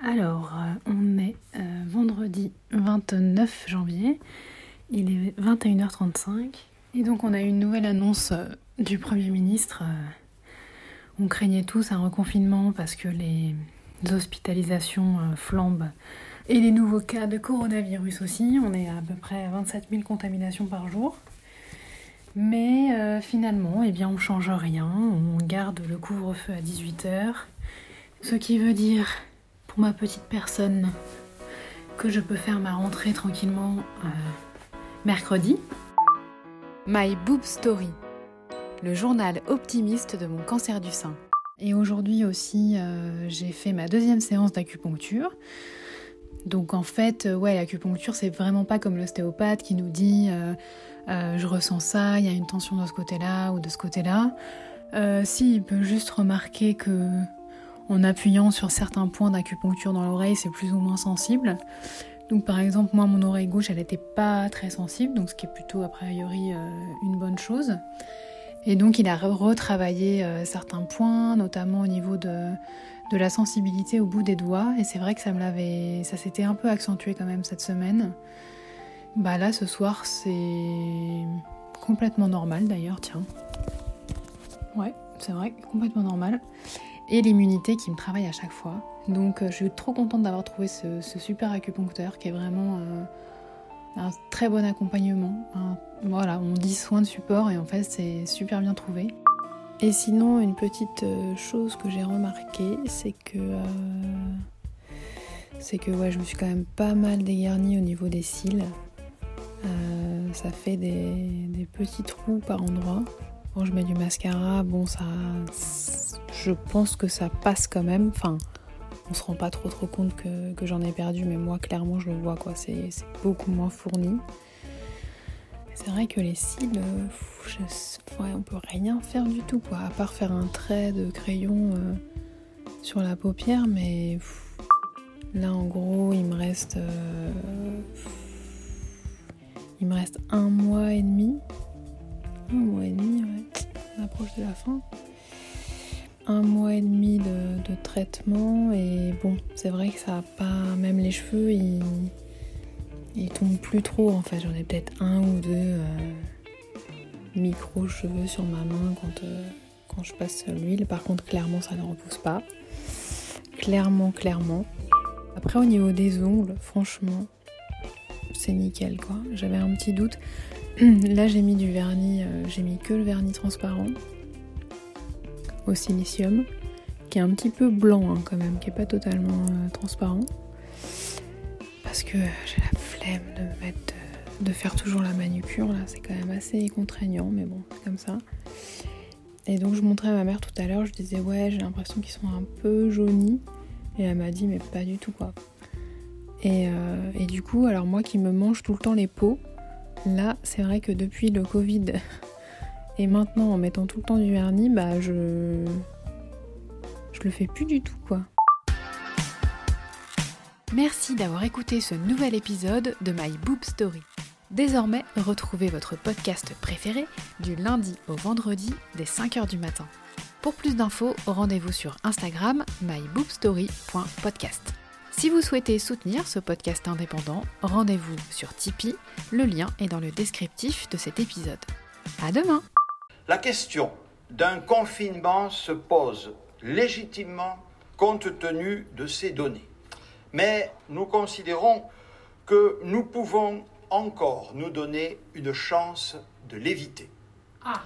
Alors, euh, on est euh, vendredi 29 janvier, il est 21h35, et donc on a une nouvelle annonce euh, du Premier ministre. On craignait tous un reconfinement parce que les hospitalisations flambent et les nouveaux cas de coronavirus aussi. On est à, peu près à 27 000 contaminations par jour. Mais finalement, eh bien, on change rien, on garde le couvre-feu à 18h, ce qui veut dire ma petite personne que je peux faire ma rentrée tranquillement euh, mercredi. My Boob Story, le journal optimiste de mon cancer du sein. Et aujourd'hui aussi, euh, j'ai fait ma deuxième séance d'acupuncture. Donc en fait, euh, ouais, l'acupuncture, c'est vraiment pas comme l'ostéopathe qui nous dit je ressens ça, il y a une tension de ce côté-là ou de ce côté-là. si, il peut juste remarquer que en appuyant sur certains points d'acupuncture dans l'oreille, c'est plus ou moins sensible. Donc par exemple, moi, mon oreille gauche, elle n'était pas très sensible, donc ce qui est plutôt a priori euh, une bonne chose. Et donc il a retravaillé euh, certains points, notamment au niveau de, de la sensibilité au bout des doigts. Et c'est vrai que ça me l'avait, ça s'était un peu accentué quand même cette semaine. Bah là, ce soir, c'est complètement normal d'ailleurs, tiens. Ouais, c'est vrai, complètement normal et l'immunité qui me travaille à chaque fois. Donc euh, je suis trop contente d'avoir trouvé ce, super acupuncteur qui est vraiment euh, un très bon accompagnement. voilà, on dit soin de support et en fait c'est super bien trouvé. Et sinon, une petite euh, chose que j'ai remarqué, c'est que c'est que ouais, je me suis quand même pas mal dégarnie au niveau des cils. ça fait des petits trous par endroits. Quand je mets du mascara, bon ça je pense que ça passe quand même. Enfin, on se rend pas trop trop compte que, j'en ai perdu, mais moi clairement je le vois quoi, c'est beaucoup moins fourni. C'est vrai que les cils, euh, on peut rien faire du tout quoi, à part faire un trait de crayon euh, sur la paupière, mais là en gros il me reste, euh, il me reste un mois et demi, un mois et demi, ouais, on approche de la fin un mois et demi de, traitement et bon, c'est vrai que ça a pas. Même les cheveux, ils, ils tombent plus trop en fait. J'en ai peut-être un ou deux euh, micro cheveux sur ma main quand, euh, quand je passe l'huile. Par contre, clairement, ça ne repousse pas. Clairement, clairement. Après, au niveau des ongles, franchement, c'est nickel quoi. J'avais un petit doute. Là, j'ai mis du vernis, euh, j'ai mis que le vernis transparent au silicium, qui est un petit peu blanc hein, quand même, qui est pas totalement euh, transparent. Parce que j'ai la flemme de mettre, de faire toujours la manucure là, c'est quand même assez contraignant, mais bon, c'est comme ça. Et donc je montrais à ma mère tout à l'heure, je disais ouais j'ai l'impression qu'ils sont un peu jaunis. Et elle m'a dit mais pas du tout quoi. Euh, et, du coup, alors moi qui me mange tout le temps les peaux, là c'est vrai que depuis le Covid et maintenant, en mettant tout le temps du vernis, bah je. Je le fais plus du tout, quoi. Merci d'avoir écouté ce nouvel épisode de My Boob Story. Désormais, retrouvez votre podcast préféré du lundi au vendredi dès 5h du matin. Pour plus d'infos, rendez-vous sur Instagram myboobstory.podcast. Si vous souhaitez soutenir ce podcast indépendant, rendez-vous sur Tipeee, le lien est dans le descriptif de cet épisode. À demain la question d'un confinement se pose légitimement compte tenu de ces données. Mais nous considérons que nous pouvons encore nous donner une chance de l'éviter. Ah.